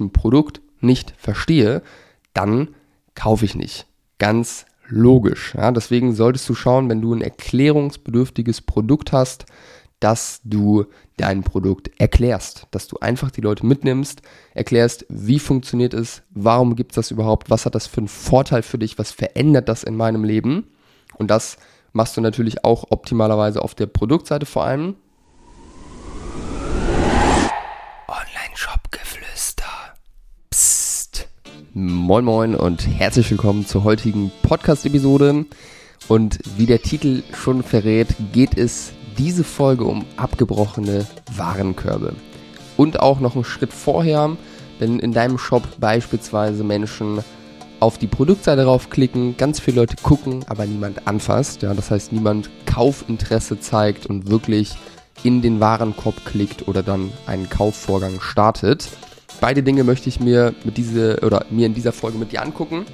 ein Produkt nicht verstehe, dann kaufe ich nicht. Ganz logisch. Ja? Deswegen solltest du schauen, wenn du ein erklärungsbedürftiges Produkt hast, dass du dein Produkt erklärst, dass du einfach die Leute mitnimmst, erklärst, wie funktioniert es, warum gibt es das überhaupt, was hat das für einen Vorteil für dich, was verändert das in meinem Leben. Und das machst du natürlich auch optimalerweise auf der Produktseite vor allem. Moin moin und herzlich willkommen zur heutigen Podcast-Episode. Und wie der Titel schon verrät, geht es diese Folge um abgebrochene Warenkörbe. Und auch noch einen Schritt vorher, wenn in deinem Shop beispielsweise Menschen auf die Produktseite raufklicken, ganz viele Leute gucken, aber niemand anfasst. Ja, das heißt, niemand Kaufinteresse zeigt und wirklich in den Warenkorb klickt oder dann einen Kaufvorgang startet. Beide Dinge möchte ich mir mit diese oder mir in dieser Folge mit dir angucken.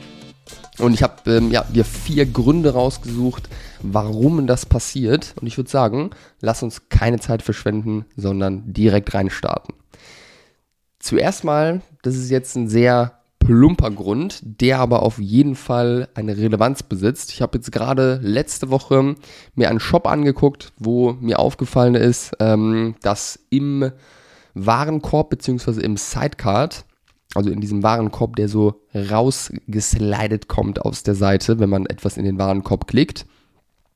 Und ich habe ähm, ja, dir vier Gründe rausgesucht, warum das passiert. Und ich würde sagen, lass uns keine Zeit verschwenden, sondern direkt reinstarten. Zuerst mal, das ist jetzt ein sehr plumper Grund, der aber auf jeden Fall eine Relevanz besitzt. Ich habe jetzt gerade letzte Woche mir einen Shop angeguckt, wo mir aufgefallen ist, ähm, dass im Warenkorb bzw. im Sidecard, also in diesem Warenkorb, der so rausgeslidet kommt aus der Seite, wenn man etwas in den Warenkorb klickt,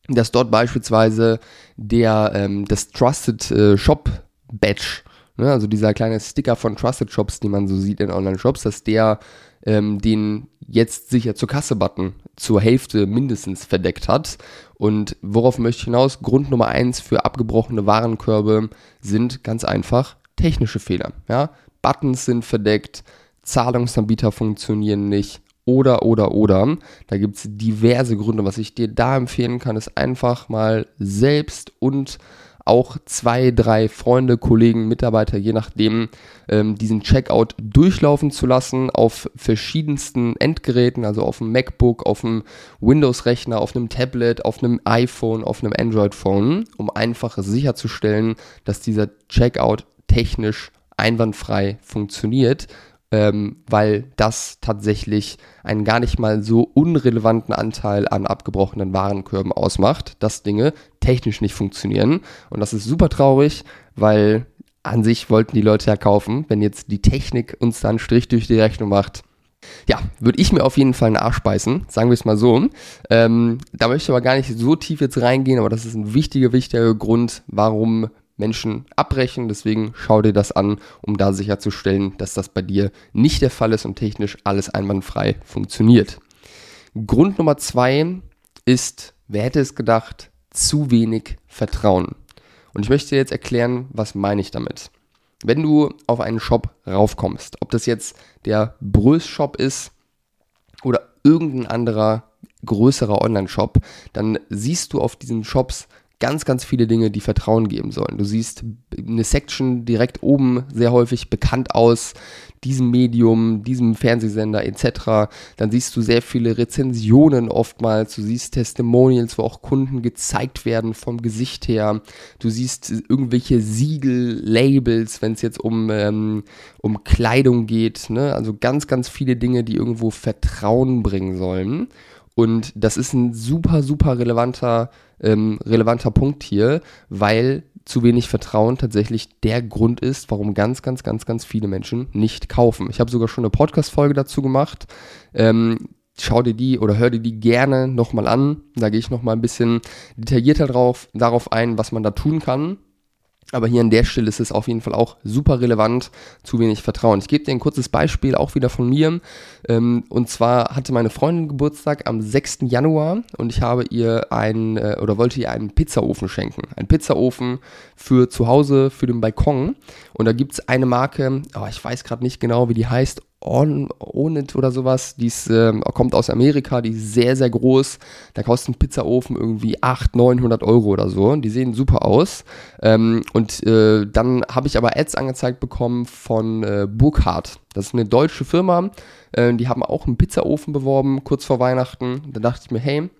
dass dort beispielsweise der ähm, das Trusted äh, Shop Badge Ne, also dieser kleine Sticker von Trusted Shops, die man so sieht in Online-Shops, dass der ähm, den jetzt sicher zur Kasse-Button zur Hälfte mindestens verdeckt hat. Und worauf möchte ich hinaus? Grund Nummer eins für abgebrochene Warenkörbe sind ganz einfach technische Fehler. Ja? Buttons sind verdeckt, Zahlungsanbieter funktionieren nicht, oder, oder, oder. Da gibt es diverse Gründe. Was ich dir da empfehlen kann, ist einfach mal selbst und auch zwei, drei Freunde, Kollegen, Mitarbeiter, je nachdem, ähm, diesen Checkout durchlaufen zu lassen auf verschiedensten Endgeräten, also auf dem MacBook, auf dem Windows-Rechner, auf einem Tablet, auf einem iPhone, auf einem Android-Phone, um einfach sicherzustellen, dass dieser Checkout technisch einwandfrei funktioniert ähm, weil das tatsächlich einen gar nicht mal so unrelevanten Anteil an abgebrochenen Warenkörben ausmacht, dass Dinge technisch nicht funktionieren. Und das ist super traurig, weil an sich wollten die Leute ja kaufen. Wenn jetzt die Technik uns dann Strich durch die Rechnung macht, ja, würde ich mir auf jeden Fall einen Arsch beißen, sagen wir es mal so. Ähm, da möchte ich aber gar nicht so tief jetzt reingehen, aber das ist ein wichtiger, wichtiger Grund, warum Menschen abbrechen. Deswegen schau dir das an, um da sicherzustellen, dass das bei dir nicht der Fall ist und technisch alles einwandfrei funktioniert. Grund Nummer zwei ist, wer hätte es gedacht, zu wenig Vertrauen. Und ich möchte dir jetzt erklären, was meine ich damit. Wenn du auf einen Shop raufkommst, ob das jetzt der Brös-Shop ist oder irgendein anderer größerer Online-Shop, dann siehst du auf diesen Shops ganz, ganz viele Dinge, die Vertrauen geben sollen. Du siehst eine Section direkt oben sehr häufig bekannt aus, diesem Medium, diesem Fernsehsender etc. Dann siehst du sehr viele Rezensionen oftmals, du siehst Testimonials, wo auch Kunden gezeigt werden vom Gesicht her. Du siehst irgendwelche Siegel, Labels, wenn es jetzt um, ähm, um Kleidung geht. Ne? Also ganz, ganz viele Dinge, die irgendwo Vertrauen bringen sollen. Und das ist ein super, super relevanter, ähm, relevanter Punkt hier, weil zu wenig Vertrauen tatsächlich der Grund ist, warum ganz, ganz, ganz, ganz viele Menschen nicht kaufen. Ich habe sogar schon eine Podcast-Folge dazu gemacht. Ähm, schau dir die oder hör dir die gerne nochmal an. Da gehe ich nochmal ein bisschen detaillierter drauf, darauf ein, was man da tun kann. Aber hier an der Stelle ist es auf jeden Fall auch super relevant, zu wenig Vertrauen. Ich gebe dir ein kurzes Beispiel auch wieder von mir. Ähm, und zwar hatte meine Freundin Geburtstag am 6. Januar und ich habe ihr einen äh, oder wollte ihr einen Pizzaofen schenken. Ein Pizzaofen für zu Hause, für den Balkon. Und da gibt es eine Marke, oh, ich weiß gerade nicht genau, wie die heißt, On, Onit oder sowas. Die ist, äh, kommt aus Amerika, die ist sehr, sehr groß. Da kostet ein Pizzaofen irgendwie 800, 900 Euro oder so. Die sehen super aus. Ähm, und äh, dann habe ich aber Ads angezeigt bekommen von äh, Burkhardt. Das ist eine deutsche Firma. Äh, die haben auch einen Pizzaofen beworben, kurz vor Weihnachten. Da dachte ich mir, hey,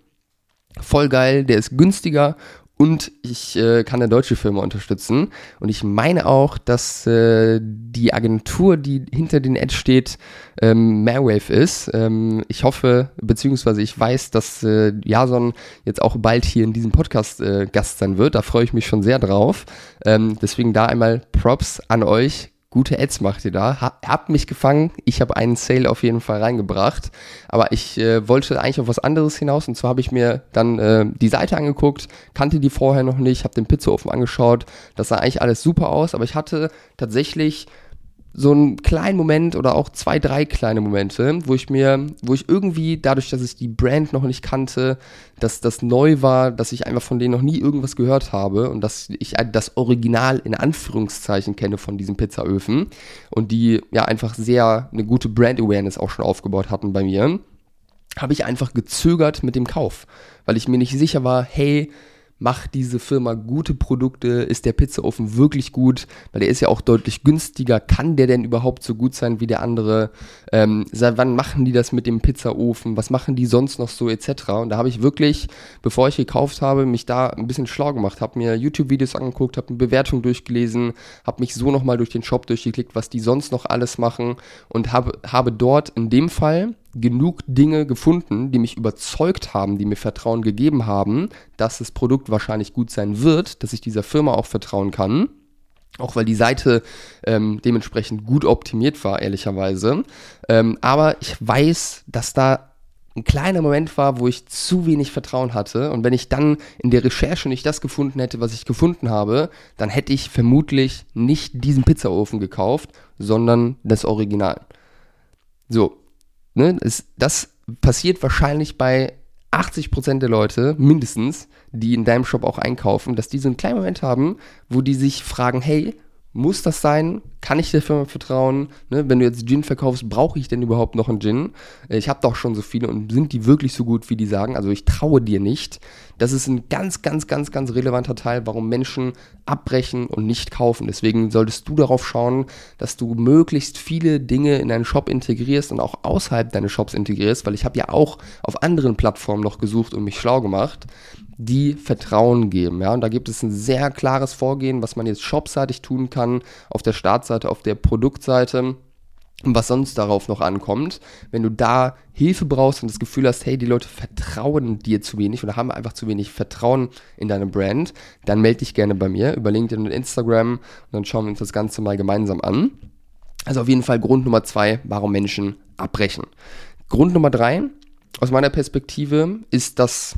voll geil, der ist günstiger und ich äh, kann eine deutsche Firma unterstützen. Und ich meine auch, dass äh, die Agentur, die hinter den Ads steht, ähm, Marewave ist. Ähm, ich hoffe, beziehungsweise ich weiß, dass äh, Jason jetzt auch bald hier in diesem Podcast äh, Gast sein wird. Da freue ich mich schon sehr drauf. Ähm, deswegen da einmal Props an euch gute Ads macht ihr da. Ha, habt mich gefangen. Ich habe einen Sale auf jeden Fall reingebracht. Aber ich äh, wollte eigentlich auf was anderes hinaus. Und zwar habe ich mir dann äh, die Seite angeguckt, kannte die vorher noch nicht, habe den Pizzaofen angeschaut. Das sah eigentlich alles super aus. Aber ich hatte tatsächlich so einen kleinen Moment oder auch zwei, drei kleine Momente, wo ich mir, wo ich irgendwie, dadurch, dass ich die Brand noch nicht kannte, dass das neu war, dass ich einfach von denen noch nie irgendwas gehört habe und dass ich das Original in Anführungszeichen kenne von diesen Pizzaöfen und die ja einfach sehr eine gute Brand Awareness auch schon aufgebaut hatten bei mir, habe ich einfach gezögert mit dem Kauf, weil ich mir nicht sicher war, hey, macht diese Firma gute Produkte? Ist der Pizzaofen wirklich gut? Weil der ist ja auch deutlich günstiger. Kann der denn überhaupt so gut sein wie der andere? Ähm, seit wann machen die das mit dem Pizzaofen? Was machen die sonst noch so etc.? Und da habe ich wirklich, bevor ich gekauft habe, mich da ein bisschen schlau gemacht, habe mir YouTube-Videos angeguckt, habe eine Bewertung durchgelesen, habe mich so nochmal durch den Shop durchgeklickt, was die sonst noch alles machen und habe, habe dort in dem Fall genug Dinge gefunden, die mich überzeugt haben, die mir Vertrauen gegeben haben, dass das Produkt wahrscheinlich gut sein wird, dass ich dieser Firma auch vertrauen kann. Auch weil die Seite ähm, dementsprechend gut optimiert war, ehrlicherweise. Ähm, aber ich weiß, dass da ein kleiner Moment war, wo ich zu wenig Vertrauen hatte. Und wenn ich dann in der Recherche nicht das gefunden hätte, was ich gefunden habe, dann hätte ich vermutlich nicht diesen Pizzaofen gekauft, sondern das Original. So, Ne, das, das passiert wahrscheinlich bei 80% der Leute, mindestens, die in deinem Shop auch einkaufen, dass die so einen kleinen Moment haben, wo die sich fragen, hey, muss das sein? Kann ich der Firma vertrauen? Ne, wenn du jetzt Gin verkaufst, brauche ich denn überhaupt noch einen Gin? Ich habe doch schon so viele und sind die wirklich so gut, wie die sagen? Also ich traue dir nicht. Das ist ein ganz, ganz, ganz, ganz relevanter Teil, warum Menschen abbrechen und nicht kaufen. Deswegen solltest du darauf schauen, dass du möglichst viele Dinge in deinen Shop integrierst und auch außerhalb deines Shops integrierst, weil ich habe ja auch auf anderen Plattformen noch gesucht und mich schlau gemacht die Vertrauen geben. Ja? Und da gibt es ein sehr klares Vorgehen, was man jetzt shopseitig tun kann, auf der Startseite, auf der Produktseite und was sonst darauf noch ankommt. Wenn du da Hilfe brauchst und das Gefühl hast, hey, die Leute vertrauen dir zu wenig oder haben einfach zu wenig Vertrauen in deine Brand, dann melde dich gerne bei mir über LinkedIn und Instagram und dann schauen wir uns das Ganze mal gemeinsam an. Also auf jeden Fall Grund Nummer zwei, warum Menschen abbrechen. Grund Nummer drei, aus meiner Perspektive, ist, dass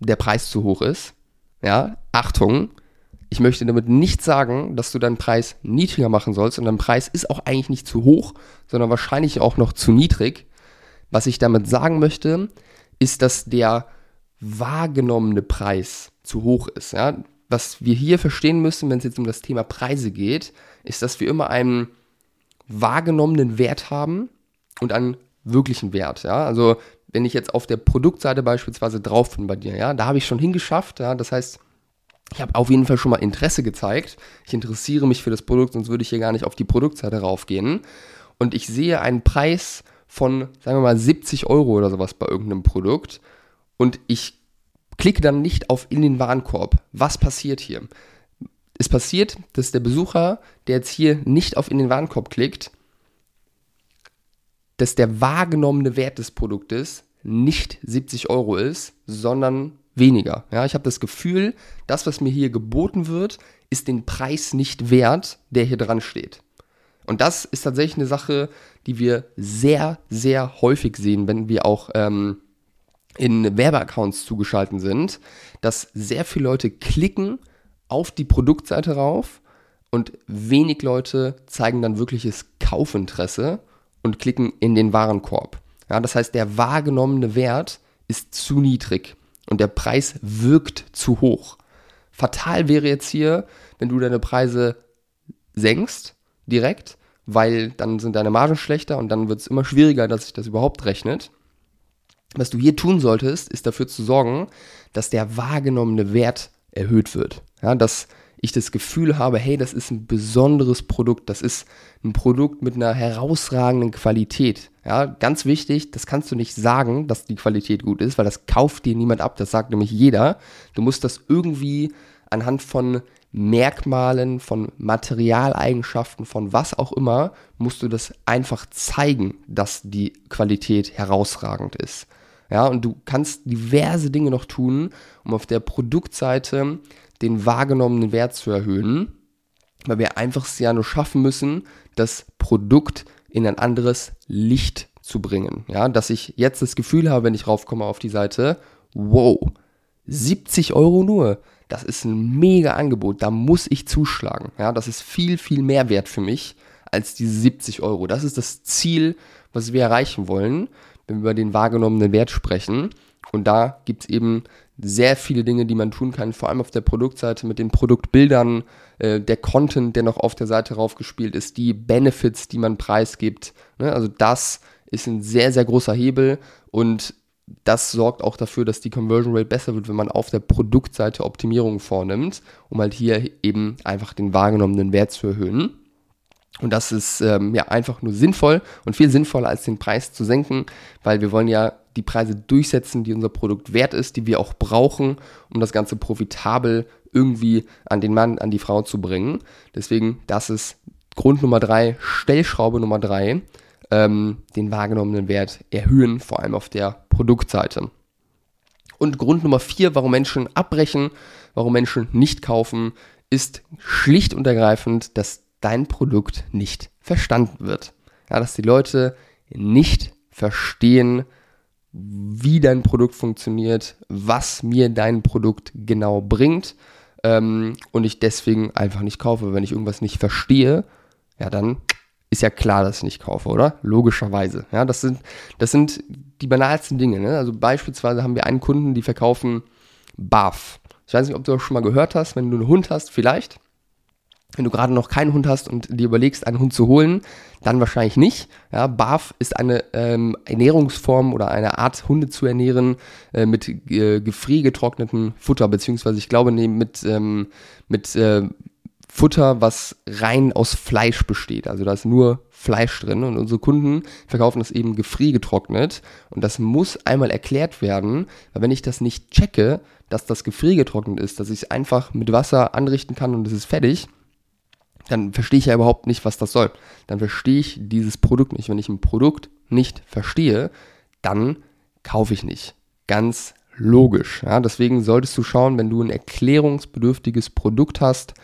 der Preis zu hoch ist. Ja, Achtung, ich möchte damit nicht sagen, dass du deinen Preis niedriger machen sollst und dein Preis ist auch eigentlich nicht zu hoch, sondern wahrscheinlich auch noch zu niedrig. Was ich damit sagen möchte, ist, dass der wahrgenommene Preis zu hoch ist. Ja? Was wir hier verstehen müssen, wenn es jetzt um das Thema Preise geht, ist, dass wir immer einen wahrgenommenen Wert haben und einen wirklichen Wert. Ja? Also wenn ich jetzt auf der Produktseite beispielsweise drauf bin bei dir, ja, da habe ich schon hingeschafft, ja, das heißt, ich habe auf jeden Fall schon mal Interesse gezeigt. Ich interessiere mich für das Produkt, sonst würde ich hier gar nicht auf die Produktseite raufgehen. Und ich sehe einen Preis von, sagen wir mal, 70 Euro oder sowas bei irgendeinem Produkt. Und ich klicke dann nicht auf in den Warenkorb. Was passiert hier? Es passiert, dass der Besucher, der jetzt hier nicht auf in den Warenkorb klickt, dass der wahrgenommene Wert des Produktes nicht 70 Euro ist, sondern weniger. Ja, ich habe das Gefühl, das, was mir hier geboten wird, ist den Preis nicht wert, der hier dran steht. Und das ist tatsächlich eine Sache, die wir sehr, sehr häufig sehen, wenn wir auch ähm, in Werbeaccounts zugeschaltet sind, dass sehr viele Leute klicken auf die Produktseite rauf und wenig Leute zeigen dann wirkliches Kaufinteresse und klicken in den Warenkorb. Ja, das heißt, der wahrgenommene Wert ist zu niedrig und der Preis wirkt zu hoch. Fatal wäre jetzt hier, wenn du deine Preise senkst direkt, weil dann sind deine Margen schlechter und dann wird es immer schwieriger, dass sich das überhaupt rechnet. Was du hier tun solltest, ist dafür zu sorgen, dass der wahrgenommene Wert erhöht wird. Ja, dass ich das Gefühl habe, hey, das ist ein besonderes Produkt, das ist ein Produkt mit einer herausragenden Qualität. Ja, ganz wichtig, das kannst du nicht sagen, dass die Qualität gut ist, weil das kauft dir niemand ab. Das sagt nämlich jeder. Du musst das irgendwie anhand von Merkmalen, von Materialeigenschaften, von was auch immer, musst du das einfach zeigen, dass die Qualität herausragend ist. Ja, und du kannst diverse Dinge noch tun, um auf der Produktseite den wahrgenommenen Wert zu erhöhen, weil wir einfach es ja nur schaffen müssen, das Produkt in ein anderes Licht zu bringen. Ja, dass ich jetzt das Gefühl habe, wenn ich raufkomme auf die Seite, wow, 70 Euro nur. Das ist ein mega Angebot, da muss ich zuschlagen. Ja, das ist viel, viel mehr wert für mich als diese 70 Euro. Das ist das Ziel, was wir erreichen wollen, wenn wir über den wahrgenommenen Wert sprechen. Und da gibt es eben sehr viele Dinge, die man tun kann, vor allem auf der Produktseite mit den Produktbildern, äh, der Content, der noch auf der Seite raufgespielt ist, die Benefits, die man preisgibt. Ne? Also das ist ein sehr, sehr großer Hebel und das sorgt auch dafür, dass die Conversion Rate besser wird, wenn man auf der Produktseite Optimierungen vornimmt, um halt hier eben einfach den wahrgenommenen Wert zu erhöhen. Und das ist ähm, ja einfach nur sinnvoll und viel sinnvoller als den Preis zu senken, weil wir wollen ja die Preise durchsetzen, die unser Produkt wert ist, die wir auch brauchen, um das Ganze profitabel irgendwie an den Mann, an die Frau zu bringen. Deswegen, das ist Grund Nummer drei, Stellschraube Nummer drei, ähm, den wahrgenommenen Wert erhöhen, vor allem auf der Produktseite. Und Grund Nummer vier, warum Menschen abbrechen, warum Menschen nicht kaufen, ist schlicht und ergreifend, dass dein Produkt nicht verstanden wird. Ja, dass die Leute nicht verstehen, wie dein Produkt funktioniert, was mir dein Produkt genau bringt ähm, und ich deswegen einfach nicht kaufe. Wenn ich irgendwas nicht verstehe, ja, dann ist ja klar, dass ich nicht kaufe, oder? Logischerweise. Ja, das sind, das sind die banalsten Dinge. Ne? Also beispielsweise haben wir einen Kunden, die verkaufen BAF. Ich weiß nicht, ob du das schon mal gehört hast, wenn du einen Hund hast, vielleicht wenn du gerade noch keinen Hund hast und dir überlegst, einen Hund zu holen, dann wahrscheinlich nicht. Ja, BAF ist eine ähm, Ernährungsform oder eine Art, Hunde zu ernähren äh, mit äh, gefriergetrocknetem Futter, beziehungsweise ich glaube, nee, mit, ähm, mit äh, Futter, was rein aus Fleisch besteht. Also da ist nur Fleisch drin und unsere Kunden verkaufen das eben gefriergetrocknet und das muss einmal erklärt werden, weil wenn ich das nicht checke, dass das gefriergetrocknet ist, dass ich es einfach mit Wasser anrichten kann und es ist fertig, dann verstehe ich ja überhaupt nicht, was das soll. Dann verstehe ich dieses Produkt nicht. Wenn ich ein Produkt nicht verstehe, dann kaufe ich nicht. Ganz logisch. Ja, deswegen solltest du schauen, wenn du ein erklärungsbedürftiges Produkt hast,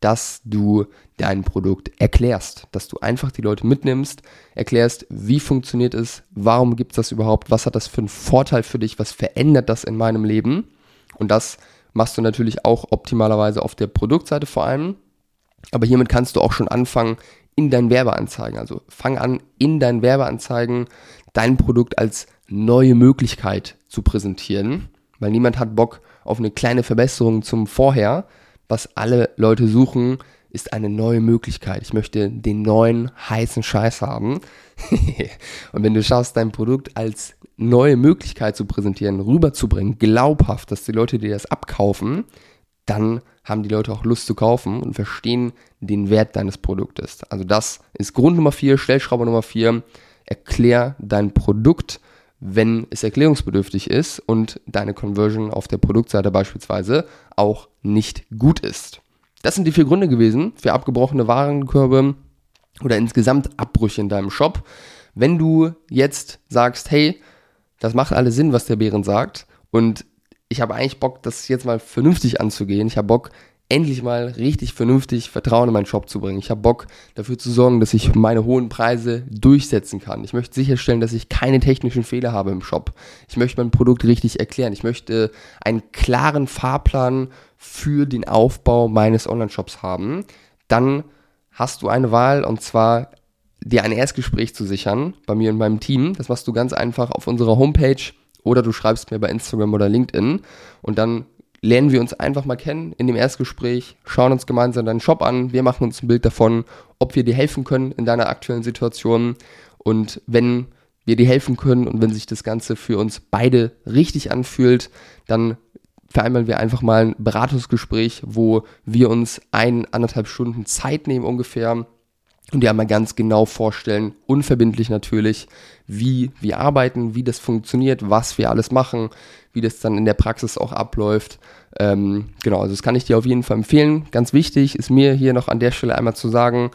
dass du dein Produkt erklärst, dass du einfach die Leute mitnimmst, erklärst, wie funktioniert es, warum gibt es das überhaupt, was hat das für einen Vorteil für dich, was verändert das in meinem Leben. Und das machst du natürlich auch optimalerweise auf der Produktseite vor allem, aber hiermit kannst du auch schon anfangen in deinen Werbeanzeigen. Also fang an, in deinen Werbeanzeigen dein Produkt als neue Möglichkeit zu präsentieren, weil niemand hat Bock auf eine kleine Verbesserung zum Vorher. Was alle Leute suchen, ist eine neue Möglichkeit. Ich möchte den neuen heißen Scheiß haben. und wenn du schaffst, dein Produkt als neue Möglichkeit zu präsentieren, rüberzubringen, glaubhaft, dass die Leute dir das abkaufen, dann haben die Leute auch Lust zu kaufen und verstehen den Wert deines Produktes. Also das ist Grund Nummer vier, Stellschraube Nummer vier. Erklär dein Produkt, wenn es erklärungsbedürftig ist und deine Conversion auf der Produktseite beispielsweise auch nicht gut ist. Das sind die vier Gründe gewesen für abgebrochene Warenkörbe oder insgesamt Abbrüche in deinem Shop. Wenn du jetzt sagst, hey, das macht alles Sinn, was der Bären sagt und ich habe eigentlich Bock, das jetzt mal vernünftig anzugehen. Ich habe Bock, endlich mal richtig vernünftig Vertrauen in meinen Shop zu bringen. Ich habe Bock dafür zu sorgen, dass ich meine hohen Preise durchsetzen kann. Ich möchte sicherstellen, dass ich keine technischen Fehler habe im Shop. Ich möchte mein Produkt richtig erklären. Ich möchte einen klaren Fahrplan für den Aufbau meines Online-Shops haben. Dann hast du eine Wahl und zwar dir ein Erstgespräch zu sichern bei mir und meinem Team. Das machst du ganz einfach auf unserer Homepage oder du schreibst mir bei Instagram oder LinkedIn und dann lernen wir uns einfach mal kennen in dem Erstgespräch, schauen uns gemeinsam deinen Shop an, wir machen uns ein Bild davon, ob wir dir helfen können in deiner aktuellen Situation. Und wenn wir dir helfen können und wenn sich das Ganze für uns beide richtig anfühlt, dann vereinbaren wir einfach mal ein Beratungsgespräch, wo wir uns ein, anderthalb Stunden Zeit nehmen ungefähr und dir einmal ganz genau vorstellen, unverbindlich natürlich, wie wir arbeiten, wie das funktioniert, was wir alles machen, wie das dann in der Praxis auch abläuft. Ähm, genau, also das kann ich dir auf jeden Fall empfehlen. Ganz wichtig ist mir hier noch an der Stelle einmal zu sagen,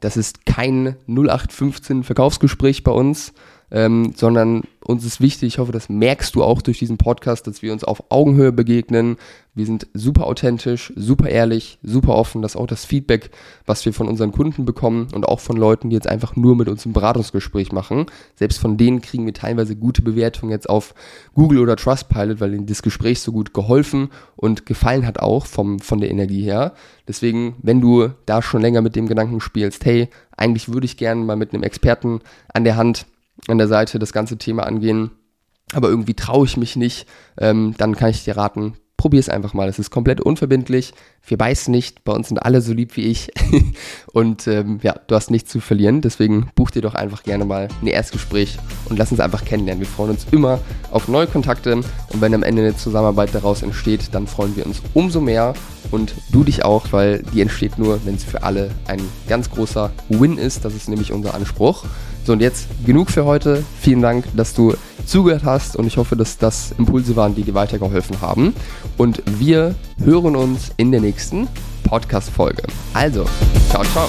das ist kein 0815 Verkaufsgespräch bei uns, ähm, sondern uns ist wichtig, ich hoffe, das merkst du auch durch diesen Podcast, dass wir uns auf Augenhöhe begegnen. Wir sind super authentisch, super ehrlich, super offen. Das ist auch das Feedback, was wir von unseren Kunden bekommen und auch von Leuten, die jetzt einfach nur mit uns ein Beratungsgespräch machen. Selbst von denen kriegen wir teilweise gute Bewertungen jetzt auf Google oder Trustpilot, weil ihnen das Gespräch so gut geholfen und gefallen hat auch vom, von der Energie her. Deswegen, wenn du da schon länger mit dem Gedanken spielst, hey, eigentlich würde ich gerne mal mit einem Experten an der Hand an der Seite das ganze Thema angehen, aber irgendwie traue ich mich nicht, ähm, dann kann ich dir raten, probier es einfach mal. Es ist komplett unverbindlich. Wir beißen nicht. Bei uns sind alle so lieb wie ich. und ähm, ja, du hast nichts zu verlieren. Deswegen buch dir doch einfach gerne mal ein Erstgespräch und lass uns einfach kennenlernen. Wir freuen uns immer auf neue Kontakte. Und wenn am Ende eine Zusammenarbeit daraus entsteht, dann freuen wir uns umso mehr. Und du dich auch, weil die entsteht nur, wenn es für alle ein ganz großer Win ist. Das ist nämlich unser Anspruch. So, und jetzt genug für heute. Vielen Dank, dass du zugehört hast und ich hoffe, dass das Impulse waren, die dir weitergeholfen haben. Und wir hören uns in der nächsten Podcast-Folge. Also, ciao, ciao.